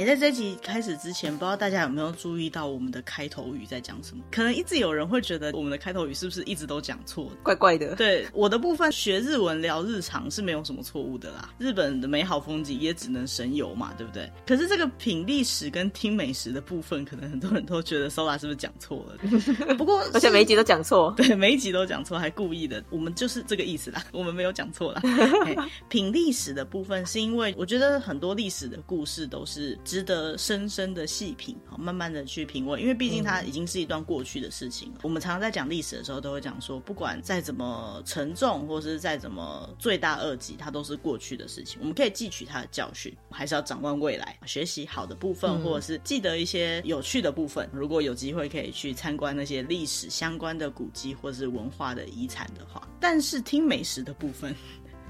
诶，在这集开始之前，不知道大家有没有注意到我们的开头语在讲什么？可能一直有人会觉得我们的开头语是不是一直都讲错，怪怪的。对，我的部分学日文聊日常是没有什么错误的啦。日本的美好风景也只能神游嘛，对不对？可是这个品历史跟听美食的部分，可能很多人都觉得 Sola 是不是讲错了？不过 而且每一集都讲错，对，每一集都讲错，还故意的。我们就是这个意思啦，我们没有讲错啦。品历史的部分是因为我觉得很多历史的故事都是值得深。深深的细品，好，慢慢的去品味，因为毕竟它已经是一段过去的事情。嗯、我们常常在讲历史的时候，都会讲说，不管再怎么沉重，或是再怎么罪大恶极，它都是过去的事情。我们可以汲取它的教训，还是要展望未来，学习好的部分，或者是记得一些有趣的部分。如果有机会可以去参观那些历史相关的古迹或是文化的遗产的话，但是听美食的部分。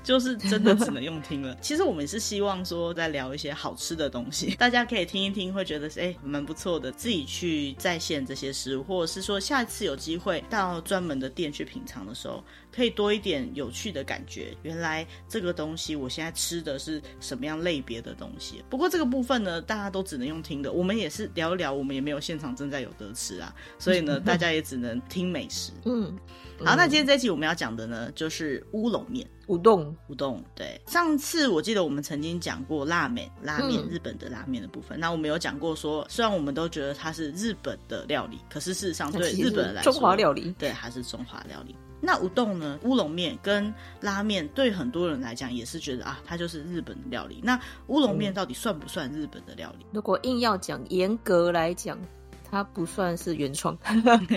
就是真的只能用听了。其实我们是希望说，在聊一些好吃的东西，大家可以听一听，会觉得哎蛮不错的，自己去再现这些食物，或者是说下一次有机会到专门的店去品尝的时候，可以多一点有趣的感觉。原来这个东西我现在吃的是什么样类别的东西。不过这个部分呢，大家都只能用听的。我们也是聊一聊，我们也没有现场正在有得吃啊，所以呢，大家也只能听美食。嗯。好，那今天这一期我们要讲的呢，就是乌龙面、乌冬、乌冬。对，上次我记得我们曾经讲过拉面，拉面、嗯、日本的拉面的部分。那我们有讲过说，虽然我们都觉得它是日本的料理，可是事实上对日本人来说，中华料理，对，还是中华料理。那乌冬呢，乌龙面跟拉面，对很多人来讲也是觉得啊，它就是日本的料理。那乌龙面到底算不算日本的料理？如果硬要讲，严格来讲。它不算是原创，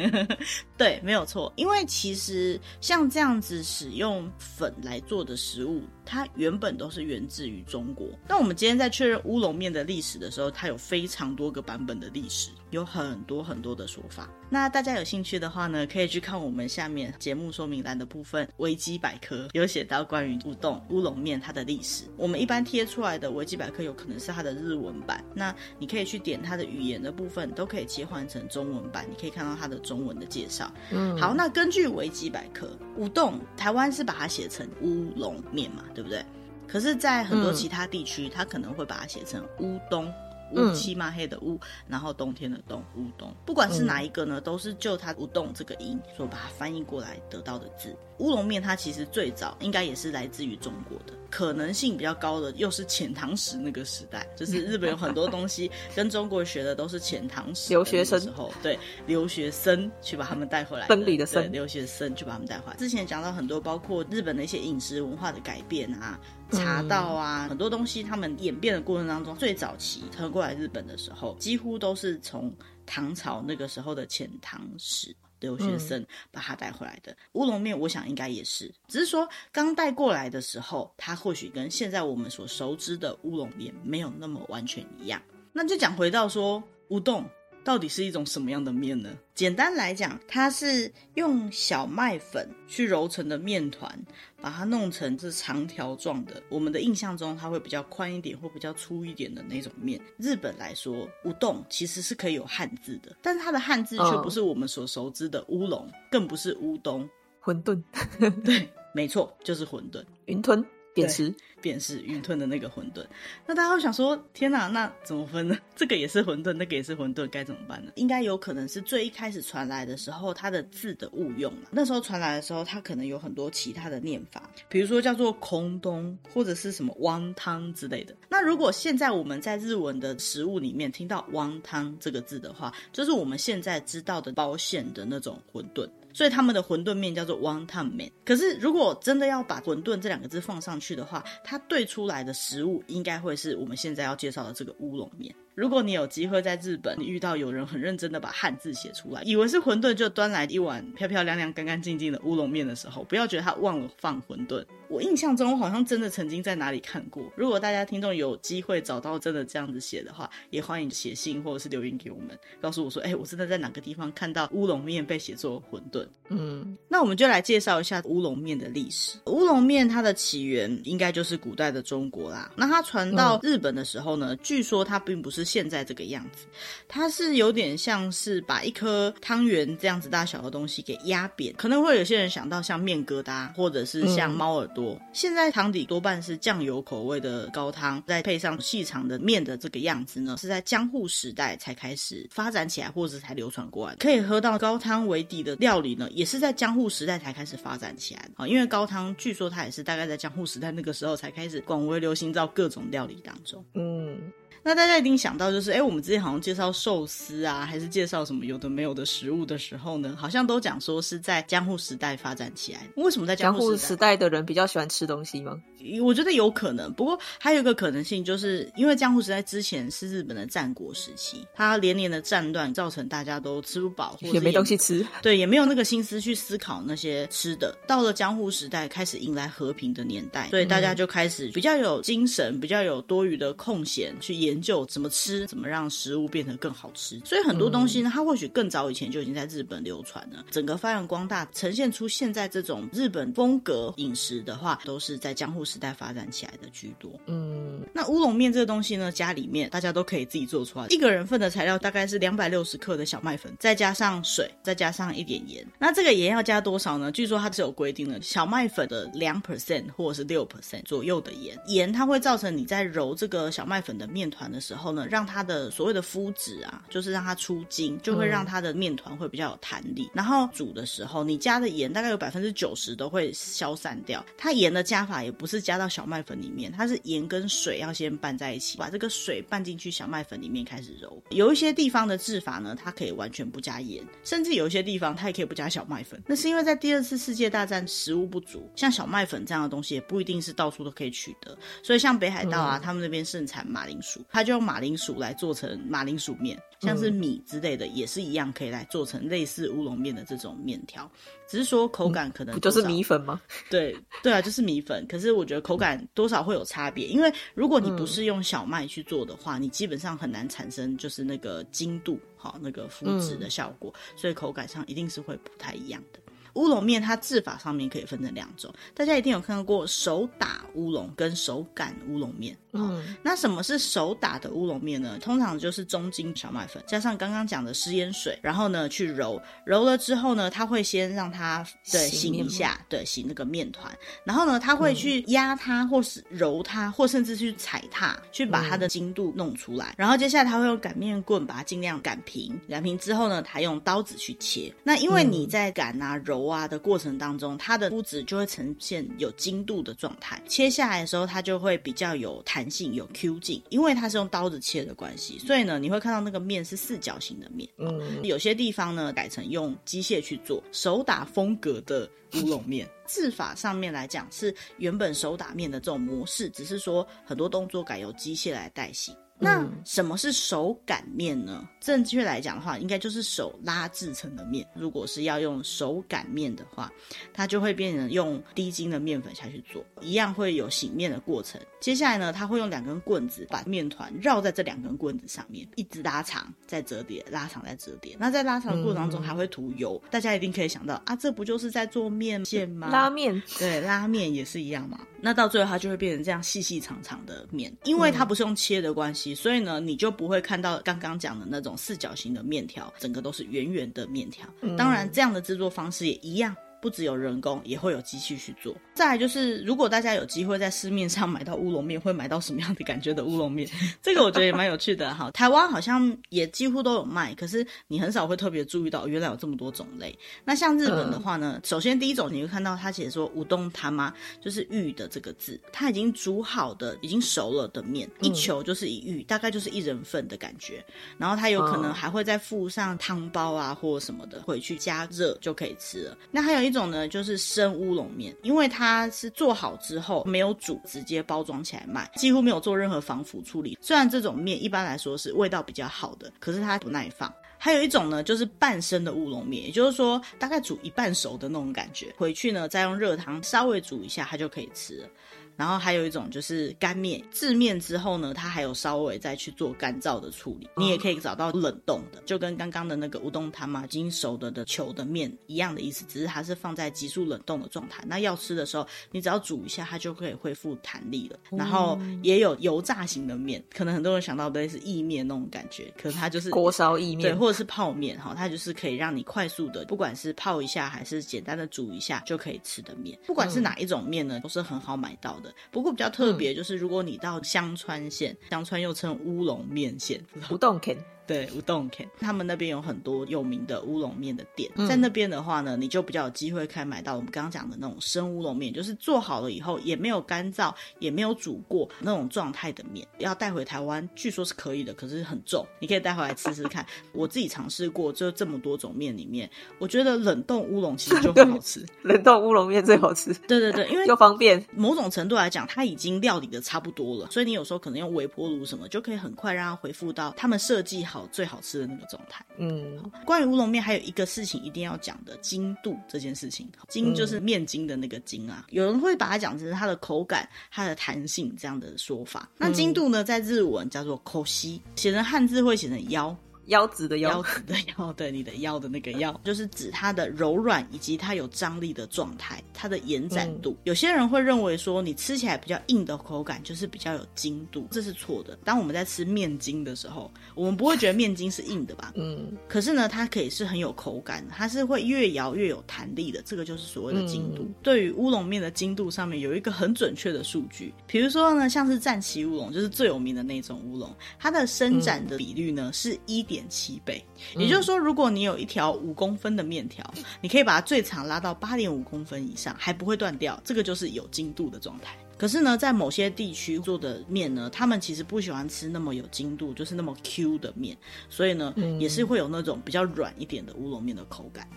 对，没有错。因为其实像这样子使用粉来做的食物，它原本都是源自于中国。那我们今天在确认乌龙面的历史的时候，它有非常多个版本的历史，有很多很多的说法。那大家有兴趣的话呢，可以去看我们下面节目说明栏的部分，维基百科有写到关于乌冬乌龙面它的历史。我们一般贴出来的维基百科有可能是它的日文版，那你可以去点它的语言的部分，都可以切换成中文版，你可以看到它的中文的介绍。嗯，好，那根据维基百科，乌冬台湾是把它写成乌龙面嘛，对不对？可是，在很多其他地区，它可能会把它写成乌冬。乌漆嘛黑的乌，然后冬天的冬，乌冬，不管是哪一个呢，都是就它乌冬这个音所把它翻译过来得到的字。乌龙面它其实最早应该也是来自于中国的，可能性比较高的又是遣唐使那个时代，就是日本有很多东西 跟中国学的都是遣唐使留学生时候，对，留学生去把他们带回来，分离的生，留学生去把他们带回来。之前讲到很多包括日本的一些饮食文化的改变啊。茶道啊，很多东西，他们演变的过程当中，最早期传过来日本的时候，几乎都是从唐朝那个时候的遣唐使留学生把它带回来的。乌龙面，我想应该也是，只是说刚带过来的时候，它或许跟现在我们所熟知的乌龙面没有那么完全一样。那就讲回到说乌冬。到底是一种什么样的面呢？简单来讲，它是用小麦粉去揉成的面团，把它弄成是长条状的。我们的印象中，它会比较宽一点或比较粗一点的那种面。日本来说，乌冬其实是可以有汉字的，但是它的汉字却不是我们所熟知的乌龙，更不是乌冬。馄饨，对，没错，就是馄饨，云吞。便是便是云吞的那个馄饨，那大家会想说：天哪，那怎么分呢？这个也是馄饨，那个也是馄饨，该怎么办呢？应该有可能是最一开始传来的时候，它的字的误用嘛。那时候传来的时候，它可能有很多其他的念法，比如说叫做空冬或者是什么汪汤之类的。那如果现在我们在日文的食物里面听到汪汤这个字的话，就是我们现在知道的包馅的那种馄饨。所以他们的馄饨面叫做 wonton 面。可是如果真的要把馄饨这两个字放上去的话，它对出来的食物应该会是我们现在要介绍的这个乌龙面。如果你有机会在日本，你遇到有人很认真的把汉字写出来，以为是馄饨，就端来一碗漂漂亮亮、干干净净的乌龙面的时候，不要觉得他忘了放馄饨。我印象中，我好像真的曾经在哪里看过。如果大家听众有机会找到真的这样子写的话，也欢迎写信或者是留言给我们，告诉我说，哎、欸，我真的在哪个地方看到乌龙面被写作馄饨。嗯，那我们就来介绍一下乌龙面的历史。乌龙面它的起源应该就是古代的中国啦。那它传到日本的时候呢，据说它并不是。是现在这个样子，它是有点像是把一颗汤圆这样子大小的东西给压扁，可能会有些人想到像面疙瘩，或者是像猫耳朵。嗯、现在汤底多半是酱油口味的高汤，再配上细长的面的这个样子呢，是在江户时代才开始发展起来，或者才流传过来。可以喝到高汤为底的料理呢，也是在江户时代才开始发展起来的啊。因为高汤据说它也是大概在江户时代那个时候才开始广为流行到各种料理当中。嗯。那大家一定想到，就是哎，我们之前好像介绍寿司啊，还是介绍什么有的没有的食物的时候呢，好像都讲说是在江户时代发展起来。为什么在江户时代？的人比较喜欢吃东西吗？我觉得有可能，不过还有一个可能性，就是因为江户时代之前是日本的战国时期，它连年的战乱造成大家都吃不饱，也，没东西吃，对，也没有那个心思去思考那些吃的。到了江户时代，开始迎来和平的年代，所以大家就开始比较有精神，比较有多余的空闲去研究怎么吃。怎么让食物变得更好吃？所以很多东西呢，它或许更早以前就已经在日本流传了。整个发扬光大，呈现出现在这种日本风格饮食的话，都是在江户时代发展起来的居多。嗯，那乌龙面这个东西呢，家里面大家都可以自己做出来。一个人份的材料大概是两百六十克的小麦粉，再加上水，再加上一点盐。那这个盐要加多少呢？据说它是有规定的，小麦粉的两 percent 或者是六 percent 左右的盐。盐它会造成你在揉这个小麦粉的面团的时候呢，让它的所谓的麸质啊，就是让它出筋，就会让它的面团会比较有弹力。嗯、然后煮的时候，你加的盐大概有百分之九十都会消散掉。它盐的加法也不是加到小麦粉里面，它是盐跟水要先拌在一起，把这个水拌进去小麦粉里面开始揉。有一些地方的制法呢，它可以完全不加盐，甚至有一些地方它也可以不加小麦粉。那是因为在第二次世界大战食物不足，像小麦粉这样的东西也不一定是到处都可以取得。所以像北海道啊，嗯、他们那边盛产马铃薯，他就用马铃薯来做。成马铃薯面，像是米之类的，也是一样可以来做成类似乌龙面的这种面条，只是说口感可能、嗯、不就是米粉吗？对对啊，就是米粉。可是我觉得口感多少会有差别，因为如果你不是用小麦去做的话，嗯、你基本上很难产生就是那个筋度好那个麸质的效果，嗯、所以口感上一定是会不太一样的。乌龙面它制法上面可以分成两种，大家一定有看到过手打乌龙跟手擀乌龙面。嗯，那什么是手打的乌龙面呢？通常就是中筋小麦粉加上刚刚讲的食盐水，然后呢去揉，揉了之后呢，它会先让它对醒一下，对醒那个面团，然后呢，它会去压它，或是揉它，或甚至去踩踏，去把它的筋度弄出来。然后接下来它会用擀面棍把它尽量擀平，擀平之后呢，它用刀子去切。那因为你在擀啊揉。挖的过程当中，它的麸质就会呈现有精度的状态。切下来的时候，它就会比较有弹性、有 Q 劲，因为它是用刀子切的关系，所以呢，你会看到那个面是四角形的面。嗯，有些地方呢改成用机械去做手打风格的乌龙面，制法上面来讲是原本手打面的这种模式，只是说很多动作改由机械来代替。那什么是手擀面呢？正确来讲的话，应该就是手拉制成的面。如果是要用手擀面的话，它就会变成用低筋的面粉下去做，一样会有醒面的过程。接下来呢，他会用两根棍子把面团绕在这两根棍子上面，一直拉长，再折叠，拉长再折叠。那在拉长的过程当中还会涂油，嗯、大家一定可以想到啊，这不就是在做面线吗？拉面，对，拉面也是一样嘛。那到最后它就会变成这样细细长长的面，因为它不是用切的关系。所以呢，你就不会看到刚刚讲的那种四角形的面条，整个都是圆圆的面条。当然，这样的制作方式也一样。不只有人工，也会有机器去做。再来就是，如果大家有机会在市面上买到乌龙面，会买到什么样的感觉的乌龙面？这个我觉得也蛮有趣的哈。台湾好像也几乎都有卖，可是你很少会特别注意到，原来有这么多种类。那像日本的话呢，首先第一种你会看到它写说“乌冬他妈”，就是玉的这个字，它已经煮好的、已经熟了的面，一球就是一玉，大概就是一人份的感觉。然后它有可能还会再附上汤包啊或什么的，回去加热就可以吃了。那还有一一种呢，就是生乌龙面，因为它是做好之后没有煮，直接包装起来卖，几乎没有做任何防腐处理。虽然这种面一般来说是味道比较好的，可是它不耐放。还有一种呢，就是半生的乌龙面，也就是说大概煮一半熟的那种感觉，回去呢再用热汤稍微煮一下，它就可以吃了。然后还有一种就是干面，制面之后呢，它还有稍微再去做干燥的处理。你也可以找到冷冻的，就跟刚刚的那个乌冬汤嘛，已经熟的的球的面一样的意思，只是它是放在急速冷冻的状态。那要吃的时候，你只要煮一下，它就可以恢复弹力了。然后也有油炸型的面，可能很多人想到的是意面那种感觉，可是它就是锅烧意面，对，或者是泡面哈，它就是可以让你快速的，不管是泡一下还是简单的煮一下就可以吃的面。不管是哪一种面呢，都是很好买到的。不过比较特别就是，如果你到香川县，香川又称乌龙面线，不动肯。对，乌冬肯，他们那边有很多有名的乌龙面的店，嗯、在那边的话呢，你就比较有机会可以买到我们刚刚讲的那种生乌龙面，就是做好了以后也没有干燥，也没有煮过那种状态的面，要带回台湾，据说是可以的，可是很重，你可以带回来吃吃看。我自己尝试过，就这么多种面里面，我觉得冷冻乌龙其实就很好吃，冷冻乌龙面最好吃。对对对，因为又方便，某种程度来讲，它已经料理的差不多了，所以你有时候可能用微波炉什么，就可以很快让它恢复到他们设计好最好吃的那个状态。嗯，关于乌龙面还有一个事情一定要讲的，筋度这件事情。筋就是面筋的那个筋啊，嗯、有人会把它讲成它的口感、它的弹性这样的说法。那筋度呢，在日文叫做 koshi，写成汉字会写成腰。腰子的腰，腰子的腰，对，你的腰的那个腰，就是指它的柔软以及它有张力的状态，它的延展度。嗯、有些人会认为说，你吃起来比较硬的口感就是比较有筋度，这是错的。当我们在吃面筋的时候，我们不会觉得面筋是硬的吧？嗯。可是呢，它可以是很有口感，它是会越摇越有弹力的，这个就是所谓的筋度。嗯、对于乌龙面的筋度上面有一个很准确的数据，比如说呢，像是战旗乌龙，就是最有名的那种乌龙，它的伸展的比率呢、嗯、是一点七倍，也就是说，如果你有一条五公分的面条，嗯、你可以把它最长拉到八点五公分以上，还不会断掉，这个就是有精度的状态。可是呢，在某些地区做的面呢，他们其实不喜欢吃那么有精度，就是那么 Q 的面，所以呢，嗯、也是会有那种比较软一点的乌龙面的口感。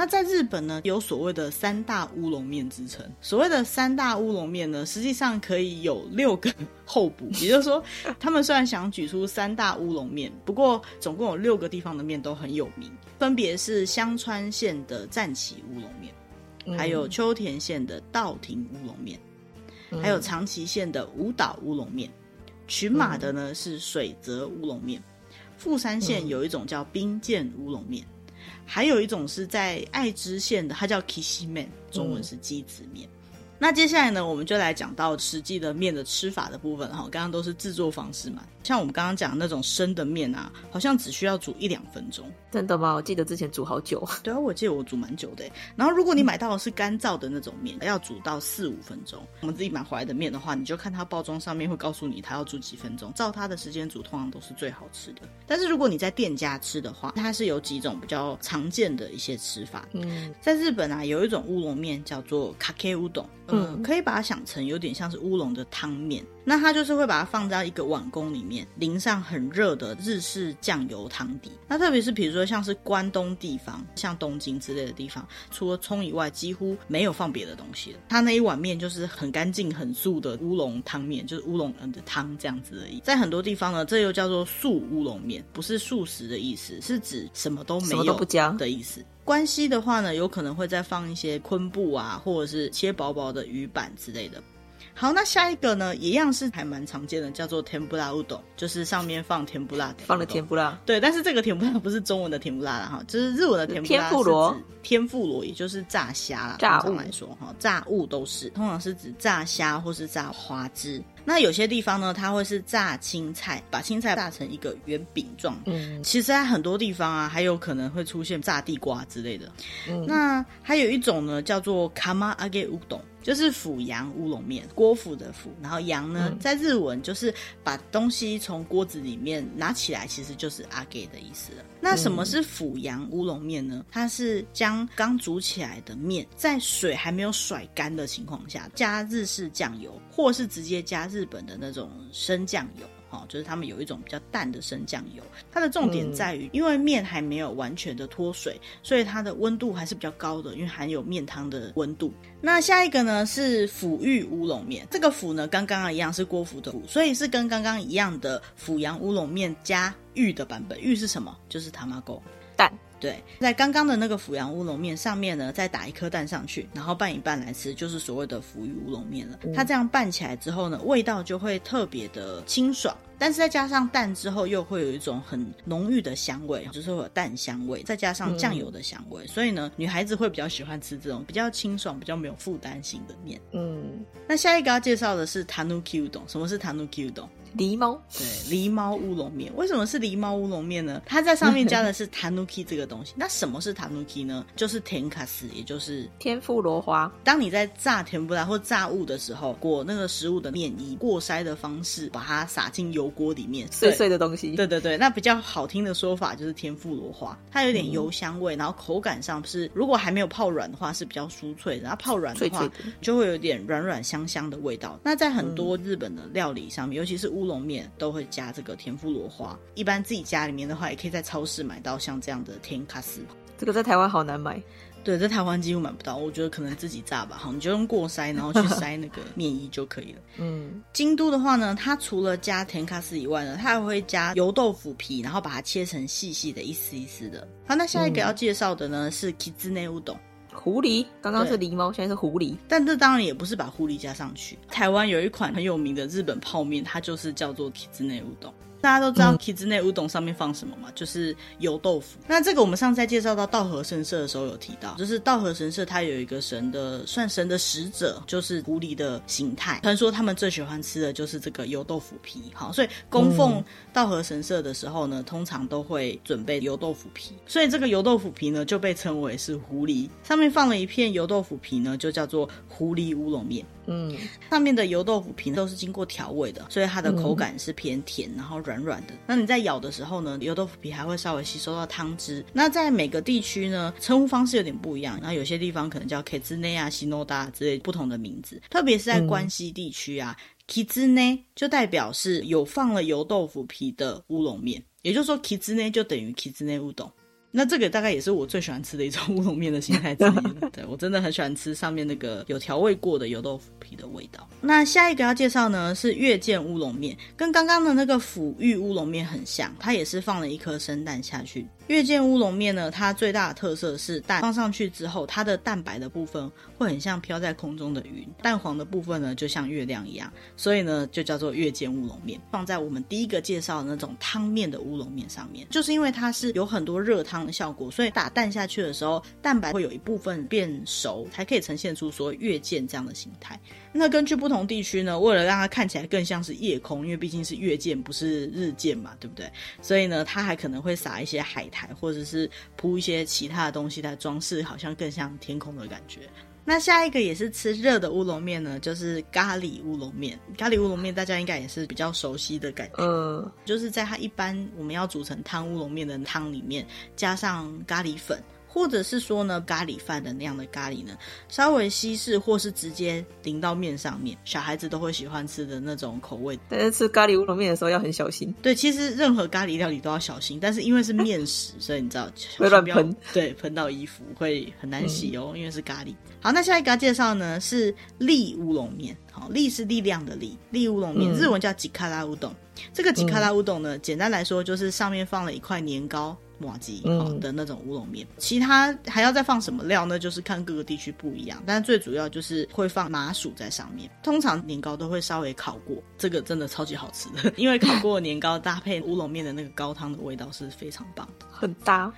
那在日本呢，有所谓的三大乌龙面之称。所谓的三大乌龙面呢，实际上可以有六个候补，也就是说，他们虽然想举出三大乌龙面，不过总共有六个地方的面都很有名，分别是香川县的战旗乌龙面，还有秋田县的稻庭乌龙面，还有长崎县的五岛乌龙面，群马的呢是水泽乌龙面，富山县有一种叫冰见乌龙面。还有一种是在爱知县的，它叫 Kishimen，中文是鸡子面。那接下来呢，我们就来讲到实际的面的吃法的部分哈。刚刚都是制作方式嘛，像我们刚刚讲的那种生的面啊，好像只需要煮一两分钟。真的吗？我记得之前煮好久。对啊，我记得我煮蛮久的。然后如果你买到的是干燥的那种面，要煮到四五分钟。我们自己买回来的面的话，你就看它包装上面会告诉你它要煮几分钟，照它的时间煮，通常都是最好吃的。但是如果你在店家吃的话，它是有几种比较常见的一些吃法。嗯，在日本啊，有一种乌龙面叫做かけうど 可以把它想成有点像是乌龙的汤面，那它就是会把它放在一个碗公里面，淋上很热的日式酱油汤底。那特别是比如说像是关东地方，像东京之类的地方，除了葱以外，几乎没有放别的东西了。它那一碗面就是很干净、很素的乌龙汤面，就是乌龙的汤这样子而已。在很多地方呢，这又叫做素乌龙面，不是素食的意思，是指什么都没有不加的意思。关西的话呢，有可能会再放一些昆布啊，或者是切薄薄的鱼板之类的。好，那下一个呢，一样是还蛮常见的，叫做甜不辣乌冬，就是上面放甜不辣，放了甜不辣。对，但是这个甜不辣不是中文的甜不辣了哈，就是日文的甜不辣。天妇罗，天妇罗也就是炸虾啦。炸物来说哈，炸物都是，通常是指炸虾或是炸花枝。那有些地方呢，它会是炸青菜，把青菜炸成一个圆饼状。嗯，其实在很多地方啊，还有可能会出现炸地瓜之类的。嗯，那还有一种呢，叫做釜扬げうどん，就是釜扬乌龙面，锅釜的釜，然后扬呢，嗯、在日文就是把东西从锅子里面拿起来，其实就是扬げ的意思了。 那什么是釜阳乌龙面呢？它是将刚煮起来的面，在水还没有甩干的情况下，加日式酱油，或是直接加日本的那种生酱油。哦，就是他们有一种比较淡的生酱油，它的重点在于，因为面还没有完全的脱水，所以它的温度还是比较高的，因为含有面汤的温度。那下一个呢是腐玉乌龙面，这个腐呢跟刚刚一样是锅腐的腐，所以是跟刚刚一样的釜阳乌龙面加玉的版本。玉是什么？就是 tamago 蛋。对，在刚刚的那个阜阳乌龙面上面呢，再打一颗蛋上去，然后拌一拌来吃，就是所谓的福玉乌龙面了。它这样拌起来之后呢，味道就会特别的清爽。但是再加上蛋之后，又会有一种很浓郁的香味，就是会有蛋香味，再加上酱油的香味，嗯、所以呢，女孩子会比较喜欢吃这种比较清爽、比较没有负担性的面。嗯，那下一个要介绍的是 Tanuki Udon。什么是 Tanuki Udon？狸猫，对，狸猫乌龙面。为什么是狸猫乌龙面呢？它在上面加的是 Tanuki 这个东西。那什么是 Tanuki 呢？就是甜卡斯，也就是天妇罗花。当你在炸甜不辣或炸物的时候，裹那个食物的面以，过筛的方式把它撒进油锅里面，碎碎的东西。对对对，那比较好听的说法就是天妇罗花。它有点油香味，嗯、然后口感上是，如果还没有泡软的话是比较酥脆的，然后泡软的话就会有点软软香香的味道。那在很多日本的料理上面，尤其是乌龙面，都会。加这个甜妇罗花，一般自己家里面的话，也可以在超市买到像这样的甜卡斯。这个在台湾好难买，对，在台湾几乎买不到。我觉得可能自己炸吧，好，你就用过筛，然后去筛那个面衣就可以了。嗯，京都的话呢，它除了加甜卡斯以外呢，它还会加油豆腐皮，然后把它切成细细的一丝一丝的。好，那下一个要介绍的呢、嗯、是 Kitsune Udon。狐狸，刚刚是狸猫，现在是狐狸。但这当然也不是把狐狸加上去。台湾有一款很有名的日本泡面，它就是叫做 Kitsune Udon。大家都知道 Kitsune Udon 上面放什么吗？嗯、就是油豆腐。那这个我们上次在介绍到道和神社的时候有提到，就是道和神社它有一个神的，算神的使者，就是狐狸的形态。传说他们最喜欢吃的就是这个油豆腐皮。好，所以供奉道和神社的时候呢，通常都会准备油豆腐皮。所以这个油豆腐皮呢，就被称为是狐狸。上面放了一片油豆腐皮呢，就叫做狐狸乌龙面。嗯，上面的油豆腐皮都是经过调味的，所以它的口感是偏甜，然后软软的。那你在咬的时候呢，油豆腐皮还会稍微吸收到汤汁。那在每个地区呢，称呼方式有点不一样。然后有些地方可能叫 Kitsune 啊、Shinoda 之类不同的名字。特别是在关西地区啊、嗯、Kitsune 就代表是有放了油豆腐皮的乌龙面，也就是说 Kitsune 就等于 Kitsune Udon。那这个大概也是我最喜欢吃的一种乌龙面的形态之一。对，我真的很喜欢吃上面那个有调味过的油豆腐皮的味道。那下一个要介绍呢是月见乌龙面，跟刚刚的那个腐玉乌龙面很像，它也是放了一颗生蛋下去。月见乌龙面呢，它最大的特色是蛋放上去之后，它的蛋白的部分会很像飘在空中的云，蛋黄的部分呢就像月亮一样，所以呢就叫做月见乌龙面。放在我们第一个介绍的那种汤面的乌龙面上面，就是因为它是有很多热汤的效果，所以打蛋下去的时候，蛋白会有一部分变熟，才可以呈现出说月见这样的形态。那根据不同地区呢，为了让它看起来更像是夜空，因为毕竟是月见不是日见嘛，对不对？所以呢，它还可能会撒一些海苔，或者是铺一些其他的东西来装饰，好像更像天空的感觉。那下一个也是吃热的乌龙面呢，就是咖喱乌龙面。咖喱乌龙面大家应该也是比较熟悉的感觉，嗯，就是在它一般我们要煮成汤乌龙面的汤里面加上咖喱粉。或者是说呢，咖喱饭的那样的咖喱呢，稍微稀释或是直接淋到面上面，小孩子都会喜欢吃的那种口味。但是吃咖喱乌龙面的时候要很小心。对，其实任何咖喱料理都要小心，但是因为是面食，所以你知道会乱喷，对，喷到衣服会很难洗哦，嗯、因为是咖喱。好，那下一个要介绍呢是力乌龙面，好，力是力量的力，力乌龙面，嗯、日文叫吉卡拉乌冬。这个吉卡拉乌冬呢，嗯、简单来说就是上面放了一块年糕。麻糬好的那种乌龙面，嗯、其他还要再放什么料呢？就是看各个地区不一样，但是最主要就是会放麻薯在上面。通常年糕都会稍微烤过，这个真的超级好吃的，因为烤过的年糕搭配乌龙面的那个高汤的味道是非常棒的，很 搭。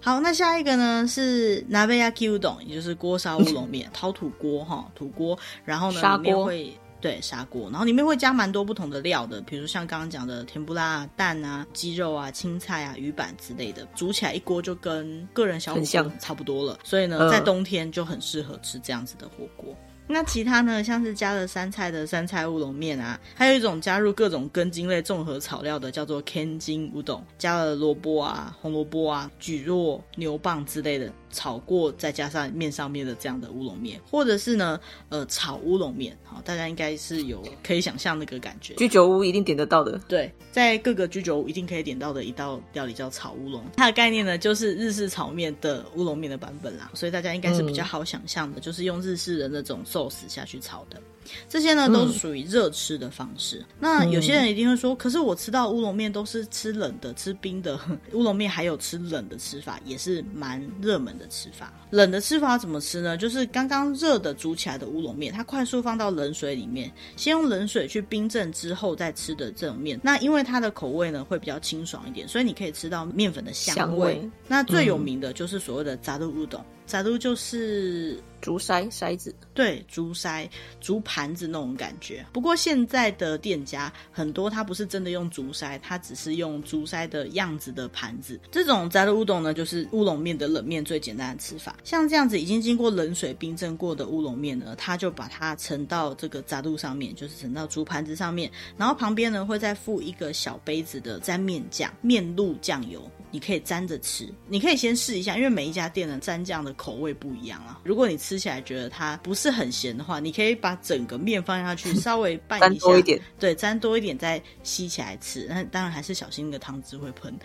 好，那下一个呢是 n a v e y a k i udon，也就是锅烧乌龙面，陶土锅哈，土锅，然后呢里面会。对，砂锅，然后里面会加蛮多不同的料的，比如像刚刚讲的甜不辣、蛋啊、鸡肉啊、青菜啊、鱼板之类的，煮起来一锅就跟个人小火锅差不多了。所以呢，在冬天就很适合吃这样子的火锅。那其他呢，像是加了山菜的山菜乌龙面啊，还有一种加入各种根茎类综合草料的，叫做 Kenjin Udon，加了萝卜啊、红萝卜啊、蒟蒻、牛蒡之类的炒过，再加上面上面的这样的乌龙面，或者是呢，呃，炒乌龙面，好，大家应该是有可以想象那个感觉。居酒屋一定点得到的，对，在各个居酒屋一定可以点到的一道料理叫炒乌龙，它的概念呢就是日式炒面的乌龙面的版本啦，所以大家应该是比较好想象的，嗯、就是用日式的那种。寿司下去炒的。这些呢都是属于热吃的方式。嗯、那有些人一定会说，可是我吃到乌龙面都是吃冷的、吃冰的，乌龙面还有吃冷的吃法，也是蛮热门的吃法。冷的吃法怎么吃呢？就是刚刚热的煮起来的乌龙面，它快速放到冷水里面，先用冷水去冰镇之后再吃的这种面。那因为它的口味呢会比较清爽一点，所以你可以吃到面粉的香味。香味。那最有名的就是所谓的扎度乌冬。扎都就是竹筛筛子，对，竹筛竹盘子那种感觉。不过现在的店家很多，它不是真的用竹筛，它只是用竹筛的样子的盘子。这种扎都乌冬呢，就是乌龙面的冷面最简单的吃法。像这样子已经经过冷水冰镇过的乌龙面呢，它就把它盛到这个扎都上面，就是盛到竹盘子上面，然后旁边呢会再附一个小杯子的沾面酱、面露酱油。你可以沾着吃，你可以先试一下，因为每一家店的沾酱的口味不一样啊。如果你吃起来觉得它不是很咸的话，你可以把整个面放下去，稍微拌一下，沾多一点，对，沾多一点再吸起来吃。那当然还是小心那个汤汁会喷。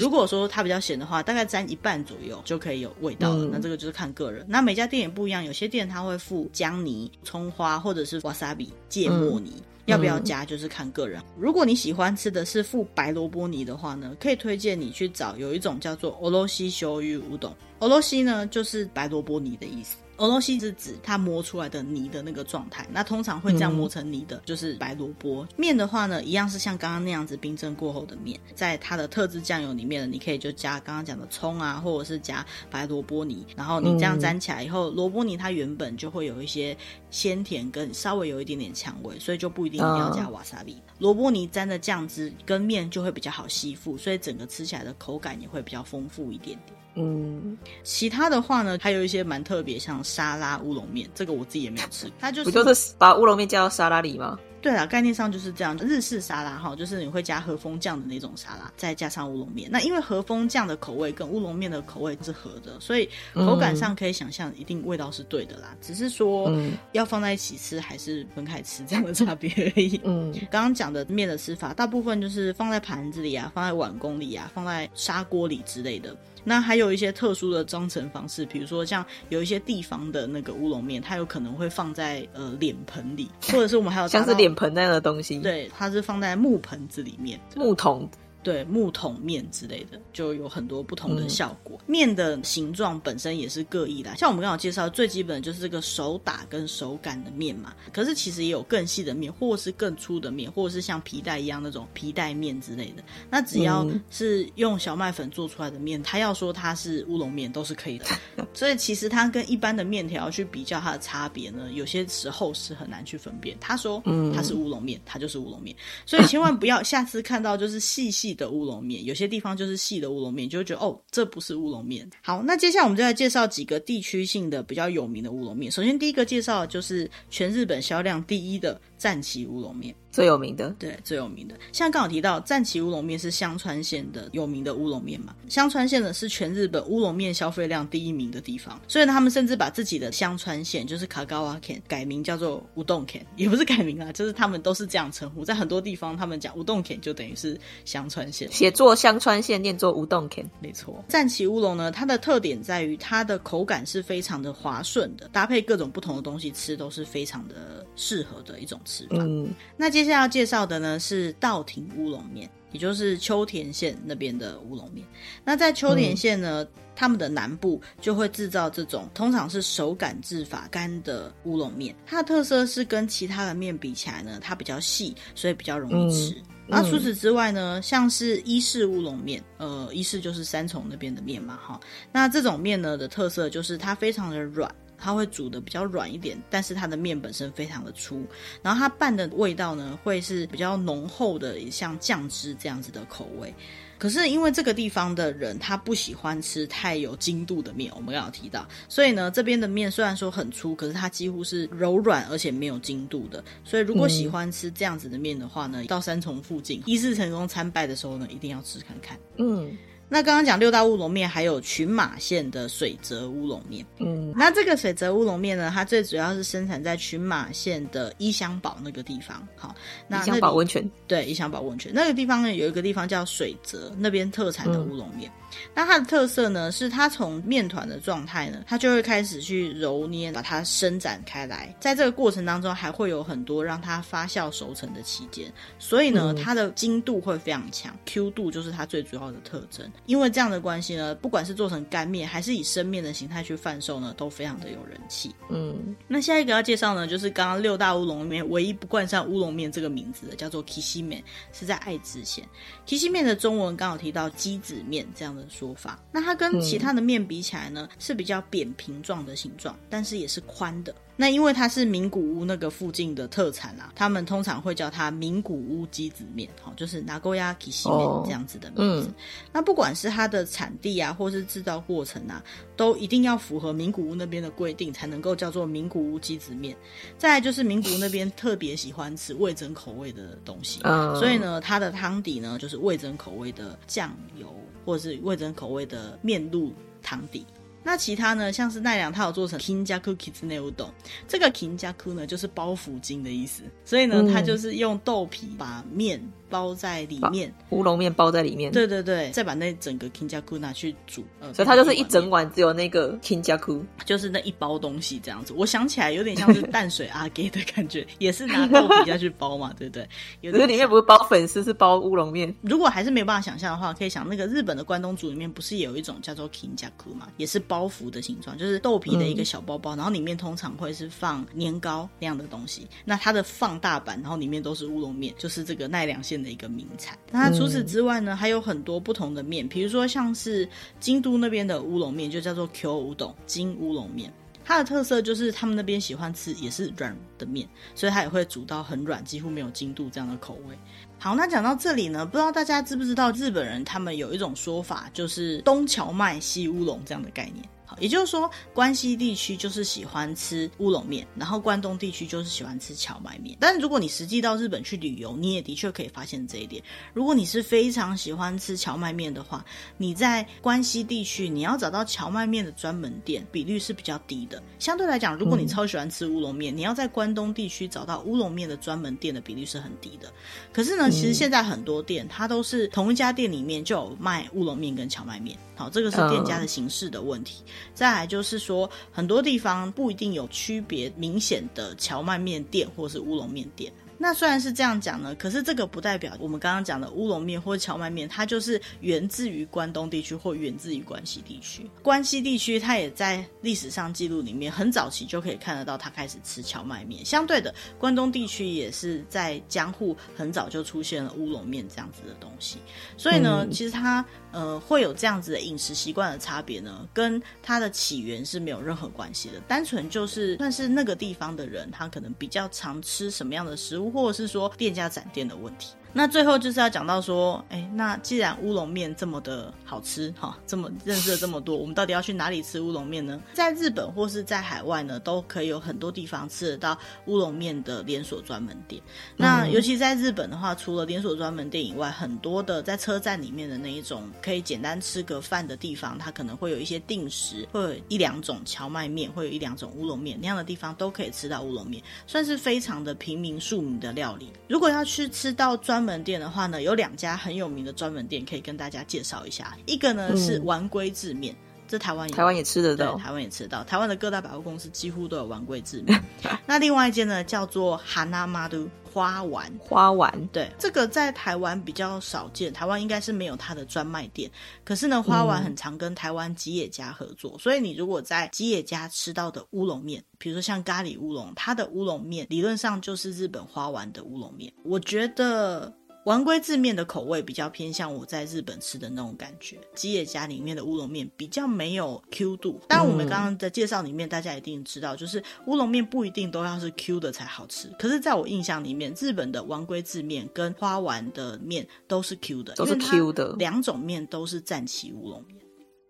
如果说它比较咸的话，大概沾一半左右就可以有味道了。嗯、那这个就是看个人。那每家店也不一样，有些店它会附姜泥、葱花或者是 wasabi 芥末泥。嗯要不要加就是看个人。如果你喜欢吃的是附白萝卜泥的话呢，可以推荐你去找有一种叫做おろし醤油乌冬。おろし呢就是白萝卜泥的意思。 俄罗西是指它磨出来的泥的那个状态，那通常会这样磨成泥的，嗯、就是白萝卜面的话呢，一样是像刚刚那样子冰镇过后的面，在它的特制酱油里面呢，你可以就加刚刚讲的葱啊，或者是加白萝卜泥，然后你这样沾起来以后，萝卜泥它原本就会有一些鲜甜跟稍微有一点点呛味，所以就不一定一定要加瓦萨比。萝卜泥沾的酱汁跟面就会比较好吸附，所以整个吃起来的口感也会比较丰富一点点。嗯，其他的话呢，还有一些蛮特别，像沙拉乌龙面，这个我自己也没有吃。它就是不就是把乌龙面加到沙拉里吗？对啊，概念上就是这样。日式沙拉哈，就是你会加和风酱的那种沙拉，再加上乌龙面。那因为和风酱的口味跟乌龙面的口味是合的，所以口感上可以想象，一定味道是对的啦。嗯、只是说要放在一起吃还是分开吃这样的差别而已。嗯，刚刚讲的面的吃法，大部分就是放在盘子里啊，放在碗公里啊，放在砂锅里之类的。那还有一些特殊的装成方式，比如说像有一些地方的那个乌龙面，它有可能会放在呃脸盆里，或者是我们还有像是脸盆那样的东西，对，它是放在木盆子里面，木桶。对，木桶面之类的，就有很多不同的效果。嗯、面的形状本身也是各异的，像我们刚刚介绍最基本的就是这个手打跟手擀的面嘛。可是其实也有更细的面，或者是更粗的面，或者是像皮带一样那种皮带面之类的。那只要是用小麦粉做出来的面，他要说它是乌龙面都是可以的。所以其实它跟一般的面条去比较它的差别呢，有些时候是很难去分辨。他说它是乌龙面，它就是乌龙面。所以千万不要下次看到就是细细。细的乌龙面，有些地方就是细的乌龙面，就会觉得哦，这不是乌龙面。好，那接下来我们就来介绍几个地区性的比较有名的乌龙面。首先，第一个介绍就是全日本销量第一的赞岐乌龙面。最有名的，对，最有名的。像刚好提到战旗乌龙面是香川县的有名的乌龙面嘛？香川县呢是全日本乌龙面消费量第一名的地方，所以呢他们甚至把自己的香川县就是卡高瓦县改名叫做乌冬县，也不是改名啊，就是他们都是这样称呼。在很多地方，他们讲乌冬县就等于是香川县，写作香川县，念作乌冬县，没错。战旗乌龙呢，它的特点在于它的口感是非常的滑顺的，搭配各种不同的东西吃都是非常的适合的一种吃法。嗯，那接下来要介绍的呢是稻庭乌龙面，也就是秋田县那边的乌龙面。那在秋田县呢，嗯、他们的南部就会制造这种通常是手擀制法干的乌龙面。它的特色是跟其他的面比起来呢，它比较细，所以比较容易吃。那、嗯、除此之外呢，像是伊势乌龙面，呃，伊势就是三重那边的面嘛，哈。那这种面呢的特色就是它非常的软。它会煮的比较软一点，但是它的面本身非常的粗，然后它拌的味道呢会是比较浓厚的，像酱汁这样子的口味。可是因为这个地方的人他不喜欢吃太有筋度的面，我们刚刚提到，所以呢这边的面虽然说很粗，可是它几乎是柔软而且没有筋度的。所以如果喜欢吃这样子的面的话呢，到三重附近一次成功参拜的时候呢，一定要吃看看。嗯。那刚刚讲六大乌龙面，还有群马县的水泽乌龙面。嗯，那这个水泽乌龙面呢，它最主要是生产在群马县的伊香保那个地方。好，那伊香保温泉。对，伊香保温泉那个地方呢，有一个地方叫水泽，那边特产的乌龙面。嗯那它的特色呢，是它从面团的状态呢，它就会开始去揉捏，把它伸展开来。在这个过程当中，还会有很多让它发酵熟成的期间，所以呢，它的筋度会非常强，Q 度就是它最主要的特征。因为这样的关系呢，不管是做成干面，还是以生面的形态去贩售呢，都非常的有人气。嗯，那下一个要介绍呢，就是刚刚六大乌龙面唯一不冠上乌龙面这个名字的，叫做 Kishimen，是在爱知县。Kishimen 的中文刚好提到鸡子面这样的说法，那它跟其他的面比起来呢，是比较扁平状的形状，但是也是宽的。那因为它是名古屋那个附近的特产啦，他们通常会叫它名古屋箕子面，好，就是名古屋きしめん这样子的名字。那不管是它的产地啊，或是制造过程啊，都一定要符合名古屋那边的规定，才能够叫做名古屋箕子面。再来就是名古屋那边特别喜欢吃味噌口味的东西，所以呢，它的汤底呢就是味噌口味的酱油， 或者是味噌口味的面露汤底。那其他呢，像是奈良，它有做成 kinjaku kitsune udon，这个 kinjaku 呢就是包福筋的意思，所以呢，它就是用豆皮把面。包在里面，乌龙面包在里面。对对对，再把那整个 kinjaku 拿去煮，呃，所以它就是一整碗只有那个 kinjaku，就是那一包东西这样子。我想起来有点像是淡水阿给的感觉，也是拿豆皮下去包嘛，对不对？有可是里面不是包粉丝，是包乌龙面。如果还是没有办法想象的话，可以想那个日本的关东煮里面不是有一种叫做 kinjaku 嘛，也是包袱的形状，就是豆皮的一个小包包，嗯、然后里面通常会是放年糕那样的东西。那它的放大版，然后里面都是乌龙面，就是这个奈良县的一个名产。那除此之外呢，还有很多不同的面，比如说像是京都那边的乌龙面，就叫做 Q 乌冬金乌龙面。它的特色就是他们那边喜欢吃也是软的面，所以它也会煮到很软，几乎没有筋度这样的口味。好，那讲到这里呢，不知道大家知不知道日本人他们有一种说法，就是东荞麦西乌龙这样的概念。也就是说，关西地区就是喜欢吃乌龙面，然后关东地区就是喜欢吃荞麦面。但是如果你实际到日本去旅游，你也的确可以发现这一点。如果你是非常喜欢吃荞麦面的话，你在关西地区你要找到荞麦面的专门店，比率是比较低的。相对来讲，如果你超喜欢吃乌龙面，你要在关东地区找到乌龙面的专门店的比率是很低的。可是呢，其实现在很多店它都是同一家店里面就有卖乌龙面跟荞麦面。好，这个是店家的形式的问题。再来就是说，很多地方不一定有区别明显的荞麦面店或是乌龙面店。那虽然是这样讲呢，可是这个不代表我们刚刚讲的乌龙面或荞麦面，它就是源自于关东地区或源自于关西地区。关西地区它也在历史上记录里面很早期就可以看得到，它开始吃荞麦面。相对的，关东地区也是在江户很早就出现了乌龙面这样子的东西。所以呢，嗯、其实它呃会有这样子的饮食习惯的差别呢，跟它的起源是没有任何关系的。单纯就是算是那个地方的人，他可能比较常吃什么样的食物。或者是说店家展店的问题。那最后就是要讲到说，哎，那既然乌龙面这么的好吃，哈，这么认识了这么多，我们到底要去哪里吃乌龙面呢？在日本或是在海外呢，都可以有很多地方吃得到乌龙面的连锁专门店。那尤其在日本的话，除了连锁专门店以外，很多的在车站里面的那一种可以简单吃个饭的地方，它可能会有一些定时，会有一两种荞麦面，会有一两种乌龙面那样的地方，都可以吃到乌龙面，算是非常的平民庶民的料理。如果要去吃到专专门店的话呢，有两家很有名的专门店可以跟大家介绍一下。一个呢是丸龟制面，这台湾台湾也吃得到，台湾也吃得到。台湾的各大百货公司几乎都有丸龟制面。那另外一间呢叫做 Hanamaru 花丸，花丸对，这个在台湾比较少见，台湾应该是没有它的专卖店。可是呢，花丸很常跟台湾吉野家合作，嗯、所以你如果在吉野家吃到的乌龙面，比如说像咖喱乌龙，它的乌龙面理论上就是日本花丸的乌龙面。我觉得。丸龟字面的口味比较偏向我在日本吃的那种感觉，吉野家里面的乌龙面比较没有 Q 度。当然，我们刚刚的介绍里面，大家一定知道，就是乌龙面不一定都要是 Q 的才好吃。可是，在我印象里面，日本的丸龟字面跟花丸的面都是 Q 的，都是 Q 的，两种面都是战旗乌龙面。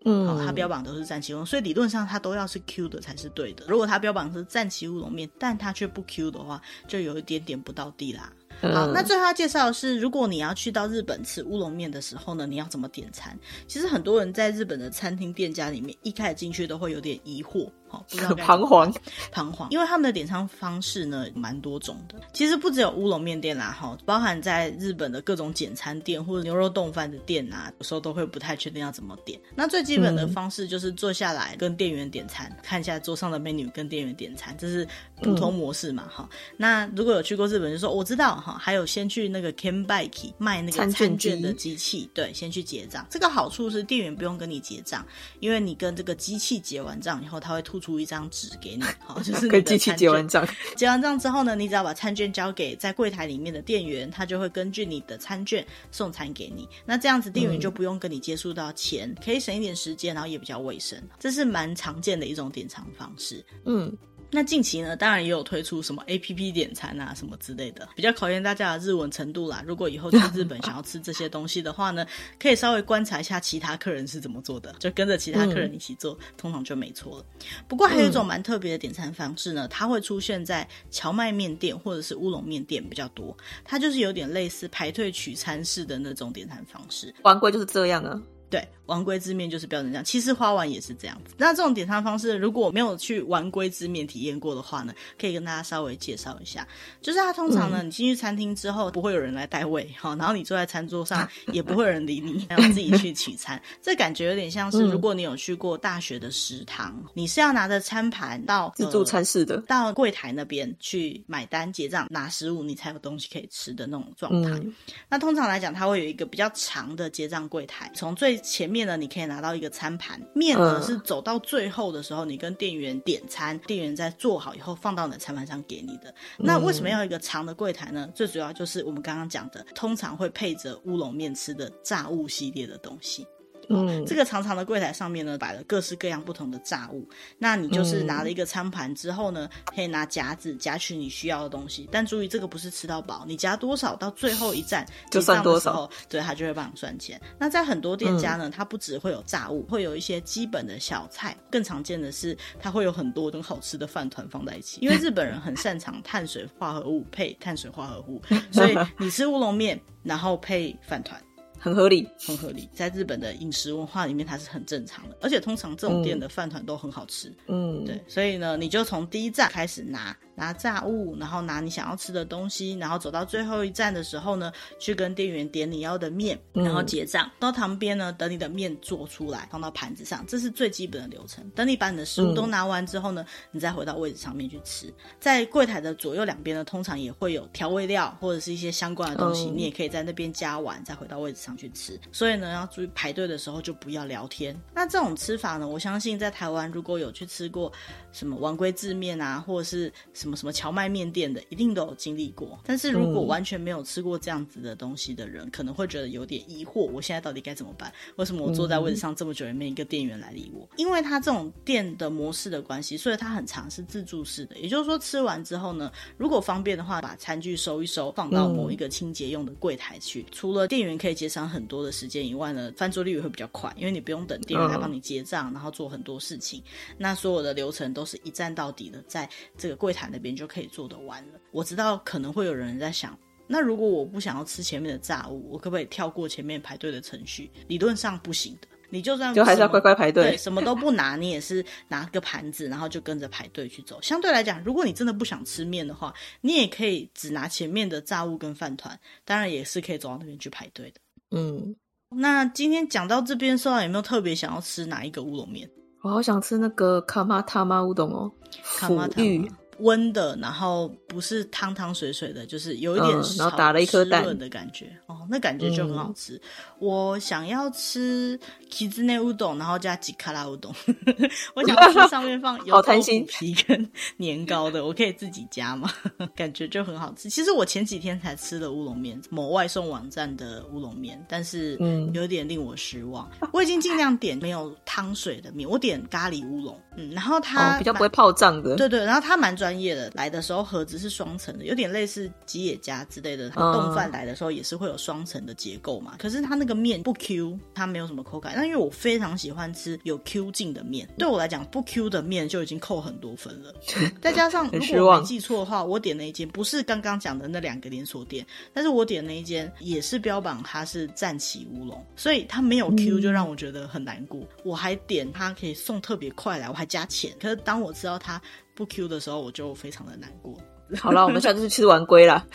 嗯，好，它标榜都是战旗乌龙，所以理论上它都要是 Q 的才是对的。如果它标榜是战旗乌龙面，但它却不 Q 的话，就有一点点不到地啦。好，那最后要介绍的是，如果你要去到日本吃乌龙面的时候呢，你要怎么点餐？其实很多人在日本的餐厅店家里面，一开始进去都会有点疑惑。好，不知道 彷徨，彷徨，因为他们的点餐方式呢，蛮多种的。其实不只有乌龙面店啦，哈，包含在日本的各种简餐店或者牛肉冻饭的店啊，有时候都会不太确定要怎么点。那最基本的方式就是坐下来跟店员点餐，嗯、看一下桌上的 menu 跟店员点餐，这是普通模式嘛，哈、嗯。那如果有去过日本，就说我知道哈，还有先去那个 Kenbaki 卖那个餐券的机器，对，先去结账。这个好处是店员不用跟你结账，因为你跟这个机器结完账以后，他会吐出一张纸给你，好，就是跟机器结完账，结完账之后呢，你只要把餐券交给在柜台里面的店员，他就会根据你的餐券送餐给你。那这样子店员就不用跟你接触到钱，嗯，可以省一点时间，然后也比较卫生。这是蛮常见的一种点餐方式。嗯。那近期呢，当然也有推出什么 APP 点餐啊，什么之类的，比较考验大家的日文程度啦。如果以后去日本想要吃这些东西的话呢，可以稍微观察一下其他客人是怎么做的，就跟着其他客人一起做，通常就没错了。不过还有一种蛮特别的点餐方式呢，它会出现在荞麦面店或者是乌龙面店比较多，它就是有点类似排队取餐式的那种点餐方式。丸龟就是这样啊。对，玩龟之面就是标准这样。其实花丸也是这样子。那这种点餐方式，如果没有去玩龟之面体验过的话呢，可以跟大家稍微介绍一下。就是它通常呢，你进去餐厅之后，不会有人来带位，哈，然后你坐在餐桌上，也不会有人理你，然后自己去取餐。这感觉有点像是，如果你有去过大学的食堂，你是要拿着餐盘到自助餐室的，到柜台那边去买单结账拿食物，你才有东西可以吃的那种状态。嗯。那通常来讲，它会有一个比较长的结账柜台，从最前面呢，你可以拿到一个餐盘，面呢是走到最后的时候，你跟店员点餐，店员在做好以后放到你的餐盘上给你的。那为什么要一个长的柜台呢？最主要就是我们刚刚讲的，通常会配着乌龙面吃的炸物系列的东西。嗯，这个长长的柜台上面呢，摆了各式各样不同的炸物。那你就是拿了一个餐盘之后呢，可以拿夹子夹取你需要的东西。但注意，这个不是吃到饱，你夹多少到最后一站就算多少，对，他就会帮你算钱。那在很多店家呢，它不只会有炸物，会有一些基本的小菜。更常见的是，它会有很多种好吃的饭团放在一起。因为日本人很擅长碳水化合物配碳水化合物，所以你吃乌龙面，然后配饭团。很合理，很合理，在日本的饮食文化里面，它是很正常的，而且通常这种店的饭团都很好吃。嗯，对，所以呢，你就从第一站开始拿。拿炸物，然后拿你想要吃的东西，然后走到最后一站的时候呢，去跟店员点你要的面，然后结账。嗯、到旁边呢，等你的面做出来，放到盘子上，这是最基本的流程。等你把你的食物都拿完之后呢，嗯、你再回到位置上面去吃。在柜台的左右两边呢，通常也会有调味料或者是一些相关的东西，嗯、你也可以在那边加完，再回到位置上去吃。所以呢，要注意排队的时候就不要聊天。那这种吃法呢，我相信在台湾如果有去吃过什么王龟制面啊，或者是什么什么荞麦面店的一定都有经历过，但是如果完全没有吃过这样子的东西的人，嗯、可能会觉得有点疑惑。我现在到底该怎么办？为什么我坐在位置上这么久也没一个店员来理我？嗯、因为他这种店的模式的关系，所以他很常是自助式的。也就是说，吃完之后呢，如果方便的话，把餐具收一收，放到某一个清洁用的柜台去。嗯、除了店员可以节省很多的时间以外呢，翻桌率也会比较快，因为你不用等店员来帮你结账，然后做很多事情。那所有的流程都是一站到底的，在这个柜台那边就可以做得完了。我知道可能会有人在想，那如果我不想要吃前面的炸物，我可不可以跳过前面排队的程序？理论上不行的，你就算就还是要乖乖排队，对，什么都不拿，你也是拿个盘子，然后就跟着排队去走。相对来讲，如果你真的不想吃面的话，你也可以只拿前面的炸物跟饭团，当然也是可以走到那边去排队的。嗯，那今天讲到这边，说到有没有特别想要吃哪一个乌龙面？我好想吃那个卡玛塔玛乌冬哦，抚玉。温的，然后不是汤汤水水的，就是有一点嗯、然后打了一颗蛋的感觉哦，那感觉就很好吃。嗯、我想要吃 kizune 乌冬，然后加吉卡拉乌冬。我想要吃上面放有 豆腐皮跟年糕的，我可以自己加吗？感觉就很好吃。其实我前几天才吃了乌龙面，某外送网站的乌龙面，但是嗯，有点令我失望。嗯、我已经尽量点没有汤水的面，我点咖喱乌龙，嗯，然后它、哦、比较不会泡胀的，对对，然后它蛮专。专业的来的时候，盒子是双层的，有点类似吉野家之类的。丼饭来的时候也是会有双层的结构嘛。可是它那个面不 Q，它没有什么口感。那因为我非常喜欢吃有 Q 劲的面，对我来讲不 Q 的面就已经扣很多分了。再加上如果我没记错的话，我点那一间不是刚刚讲的那两个连锁店，但是我点那一间也是标榜它是战旗乌龙，所以它没有 Q 就让我觉得很难过。我还点它可以送特别快来，我还加钱。可是当我知道它不 Q 的时候，我就非常的难过。好了，我们下次去吃丸龟了。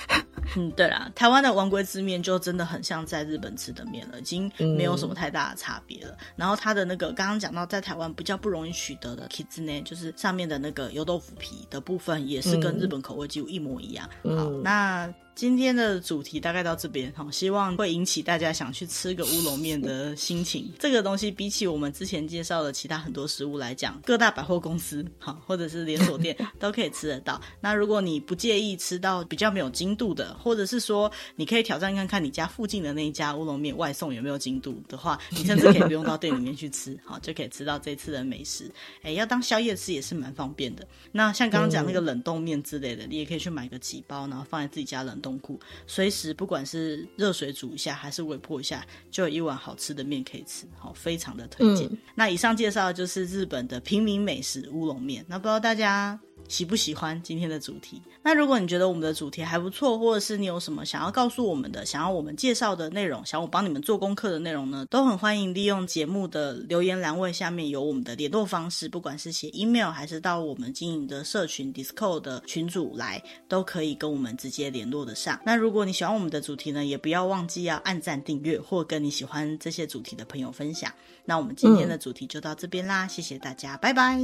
嗯，对啦，台湾的丸龟之面就真的很像在日本吃的面了，已经没有什么太大的差别了。嗯、然后它的那个刚刚讲到在台湾比较不容易取得的 kitsune，就是上面的那个油豆腐皮的部分，也是跟日本口味几乎一模一样。嗯、好，那。今天的主题大概到这边，好，希望会引起大家想去吃个乌龙面的心情。这个东西比起我们之前介绍的其他很多食物来讲，各大百货公司好，或者是连锁店都可以吃得到。那如果你不介意吃到比较没有精度的，或者是说你可以挑战看看你家附近的那一家乌龙面外送有没有精度的话，你甚至可以不用到店里面去吃，好，就可以吃到这次的美食。哎，要当宵夜吃也是蛮方便的。那像刚刚讲那个冷冻面之类的，你也可以去买个几包，然后放在自己家冷。冻库，随时不管是热水煮一下还是微波一下，就有一碗好吃的面可以吃，好，非常的推荐。嗯、那以上介绍就是日本的平民美食乌龙面，那不知道大家。喜不喜欢今天的主题？那如果你觉得我们的主题还不错，或者是你有什么想要告诉我们的，想要我们介绍的内容，想我帮你们做功课的内容呢，都很欢迎利用节目的留言栏位下面有我们的联络方式，不管是写 email 还是到我们经营的社群 Discord 的群组来，都可以跟我们直接联络得上。那如果你喜欢我们的主题呢，也不要忘记要按赞订阅，或跟你喜欢这些主题的朋友分享。那我们今天的主题就到这边啦，嗯、谢谢大家，拜拜，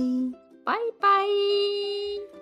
バイバイ。